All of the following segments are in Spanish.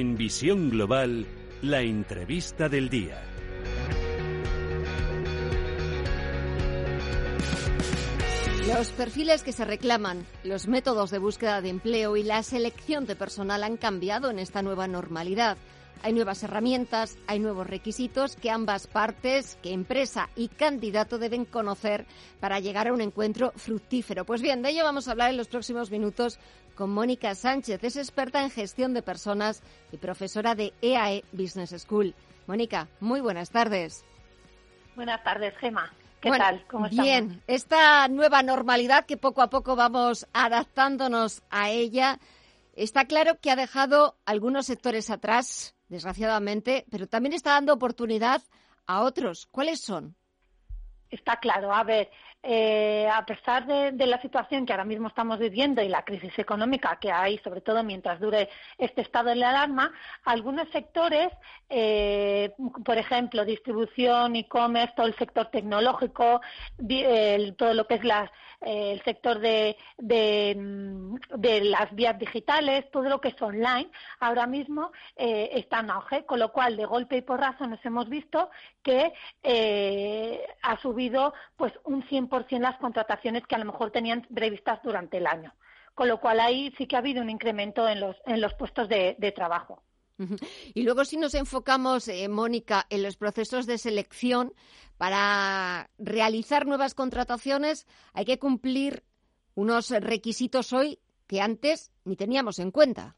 En Visión Global, la entrevista del día. Los perfiles que se reclaman, los métodos de búsqueda de empleo y la selección de personal han cambiado en esta nueva normalidad. Hay nuevas herramientas, hay nuevos requisitos que ambas partes, que empresa y candidato deben conocer para llegar a un encuentro fructífero. Pues bien, de ello vamos a hablar en los próximos minutos con Mónica Sánchez. Es experta en gestión de personas y profesora de EAE Business School. Mónica, muy buenas tardes. Buenas tardes, Gema. ¿Qué tal? ¿Cómo estamos? Bien, esta nueva normalidad que poco a poco vamos adaptándonos a ella, está claro que ha dejado algunos sectores atrás, desgraciadamente, pero también está dando oportunidad a otros. ¿Cuáles son? Está claro. A ver, eh, a pesar de, la situación que ahora mismo estamos viviendo y la crisis económica que hay, sobre todo mientras dure este estado de alarma, algunos sectores, eh, por ejemplo, distribución, e-commerce, todo el sector tecnológico, todo lo que es eh, el sector de, de, las vías digitales, todo lo que es online, ahora mismo está en auge, con lo cual de golpe y porrazo nos hemos visto que ha subido pues un 100 100% las contrataciones que a lo mejor tenían previstas durante el año. Con lo cual ahí sí que ha habido un incremento en los, en los puestos de, trabajo. Y luego si nos enfocamos, eh, Mónica, en los procesos de selección, para realizar nuevas contrataciones hay que cumplir unos requisitos hoy que antes ni teníamos en cuenta.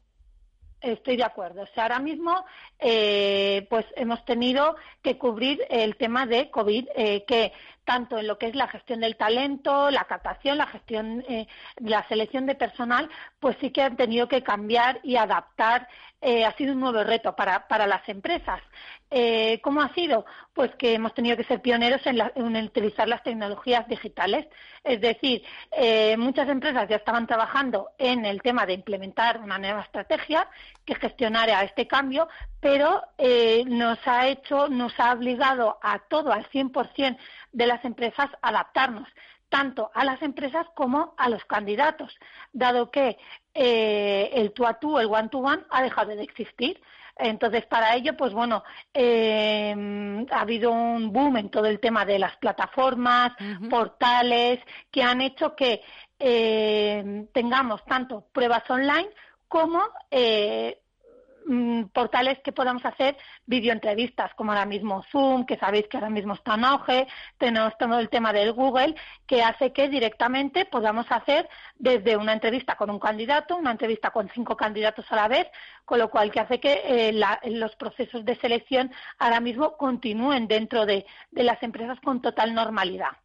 Estoy de acuerdo. O sea, ahora mismo, eh, pues hemos tenido que cubrir el tema de COVID, eh, que tanto en lo que es la gestión del talento, la captación, la gestión, eh, la selección de personal, pues sí que han tenido que cambiar y adaptar. Eh, ha sido un nuevo reto para, para las empresas. Eh, ¿Cómo ha sido? Pues que hemos tenido que ser pioneros en, en utilizar las tecnologías digitales. Es decir, eh, muchas empresas ya estaban trabajando en el tema de implementar una nueva estrategia que gestionara este cambio, pero eh, nos ha hecho, nos ha obligado a todo, al 100% de las empresas, adaptarnos tanto a las empresas como a los candidatos, dado que eh, el tú a tú, el one to one, ha dejado de existir. Entonces, para ello, pues bueno, eh, ha habido un boom en todo el tema de las plataformas, portales, que han hecho que eh, tengamos tanto pruebas online como eh, Mm, portales que podamos hacer videoentrevistas, como ahora mismo Zoom, que sabéis que ahora mismo está en auge, tenemos todo el tema del Google, que hace que directamente podamos hacer desde una entrevista con un candidato, una entrevista con cinco candidatos a la vez, con lo cual que hace que eh, los procesos de selección ahora mismo continúen dentro de las empresas con total normalidad.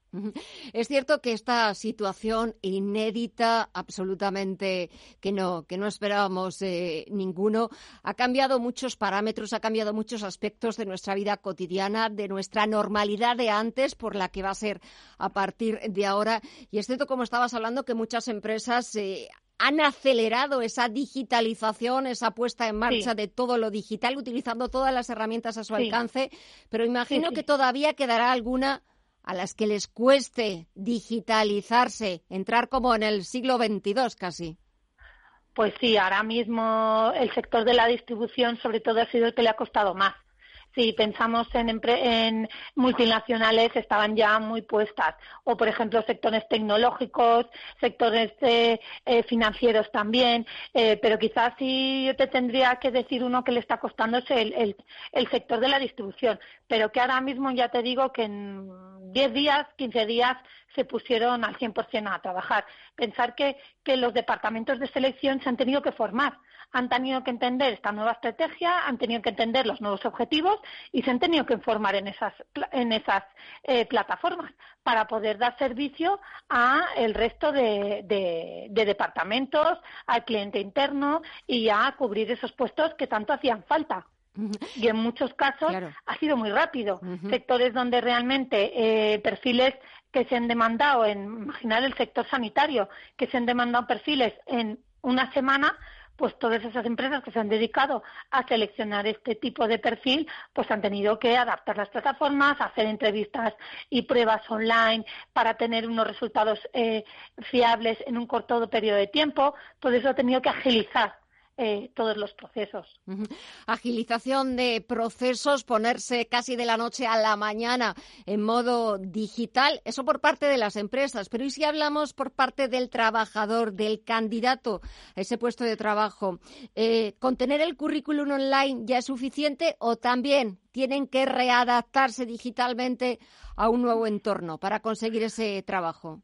Es cierto que esta situación inédita, absolutamente que no, que no esperábamos eh, ninguno, ha cambiado muchos parámetros, ha cambiado muchos aspectos de nuestra vida cotidiana, de nuestra normalidad de antes, por la que va a ser a partir de ahora. Y es cierto, como estabas hablando, que muchas empresas eh, han acelerado esa digitalización, esa puesta en marcha de todo lo digital, utilizando todas las herramientas a su alcance, pero imagino que todavía quedará alguna a las que les cueste digitalizarse, entrar como en el siglo XXII casi. Pues sí, ahora mismo el sector de la distribución sobre todo ha sido el que le ha costado más. Si pensamos en, en multinacionales, estaban ya muy puestas. O, por ejemplo, sectores tecnológicos, sectores eh, financieros también. Eh, pero quizás si yo te tendría que decir uno que le está costando es el, el, sector de la distribución. Pero que ahora mismo ya te digo que en 10 días, 15 días se pusieron al 100% a trabajar. Pensar que, los departamentos de selección se han tenido que formar han tenido que entender esta nueva estrategia, han tenido que entender los nuevos objetivos y se han tenido que informar en esas, en esas eh, plataformas para poder dar servicio a el resto de, departamentos, al cliente interno y a cubrir esos puestos que tanto hacían falta. Y en muchos casos ha sido muy rápido. Sectores donde realmente eh, perfiles que se han demandado, en, imaginar el sector sanitario, que se han demandado perfiles en una semana, pues todas esas empresas que se han dedicado a seleccionar este tipo de perfil, pues han tenido que adaptar las plataformas, hacer entrevistas y pruebas online para tener unos resultados eh, fiables en un corto periodo de tiempo. Todo eso ha tenido que agilizar eh, todos los procesos. Agilización de procesos, ponerse casi de la noche a la mañana en modo digital, eso por parte de las empresas. Pero ¿y si hablamos por parte del trabajador, del candidato a ese puesto de trabajo? Eh, ¿Con tener el currículum online ya es suficiente o también tienen que readaptarse digitalmente a un nuevo entorno para conseguir ese trabajo?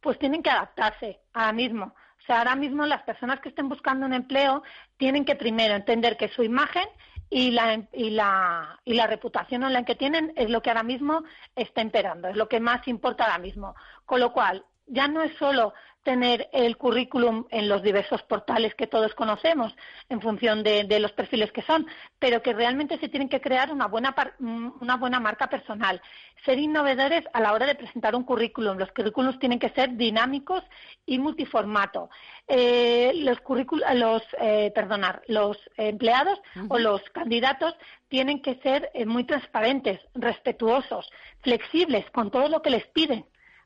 Pues tienen que adaptarse ahora mismo. O sea, ahora mismo las personas que estén buscando un empleo tienen que primero entender que su imagen y la, y la, y la reputación online que tienen es lo que ahora mismo está imperando, es lo que más importa ahora mismo. Con lo cual, ya no es solo tener el currículum en los diversos portales que todos conocemos en función de, los perfiles que son, pero que realmente se tienen que crear una buena, una buena marca personal. Ser innovadores a la hora de presentar un currículum. Los currículums tienen que ser dinámicos y multiformato. Eh, los, los, eh, perdonar, los empleados o los candidatos tienen que ser eh, muy transparentes, respetuosos, flexibles con todo lo que les piden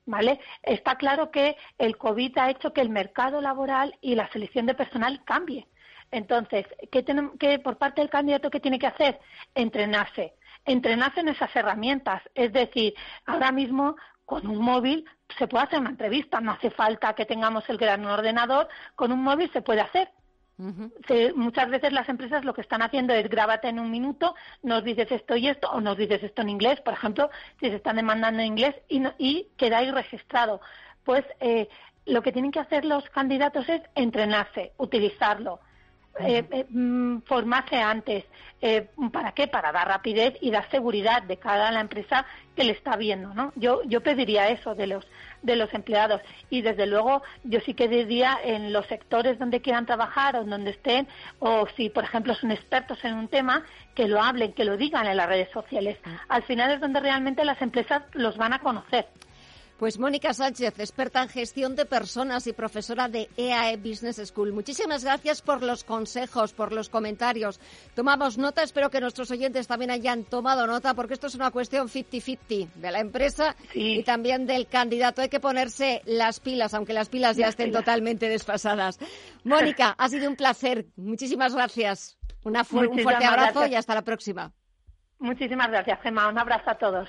¿vale? Está claro que el COVID ha hecho que el mercado laboral y la selección de personal cambie. Entonces, ¿qué, tenemos, qué por parte del candidato qué tiene que hacer? Entrenarse. Entrenarse en esas herramientas. Es decir, ahora mismo con un móvil se puede hacer una entrevista, no hace falta que tengamos el gran ordenador, con un móvil se puede hacer muchas veces las empresas lo que están haciendo es grábate en un minuto, nos dices esto y esto, o nos dices esto en inglés, por ejemplo, si se están demandando en inglés y, y queda ahí registrado. Pues eh, lo que tienen que hacer los candidatos es entrenarse, utilizarlo, eh, eh, mm, formarse antes. Eh, ¿Para qué? Para dar rapidez y dar seguridad de cada la empresa que le está viendo, ¿no? Yo, yo pediría eso de los, de los empleados y desde luego yo sí que diría en los sectores donde quieran trabajar o donde estén o si por ejemplo son expertos en un tema que lo hablen, que lo digan en las redes sociales. Al final es donde realmente las empresas los van a conocer. Pues Mónica Sánchez, experta en gestión de personas y profesora de EAE e Business School. Muchísimas gracias por los consejos, por los comentarios. Tomamos nota, espero que nuestros oyentes también hayan tomado nota, porque esto es una cuestión 50-50 de la empresa y también del candidato. Hay que ponerse las pilas, aunque las pilas ya estén totalmente desfasadas. Mónica, ha sido un placer. Muchísimas gracias. un fuerte abrazo y hasta la próxima. Muchísimas gracias, Gemma. Un abrazo a todos.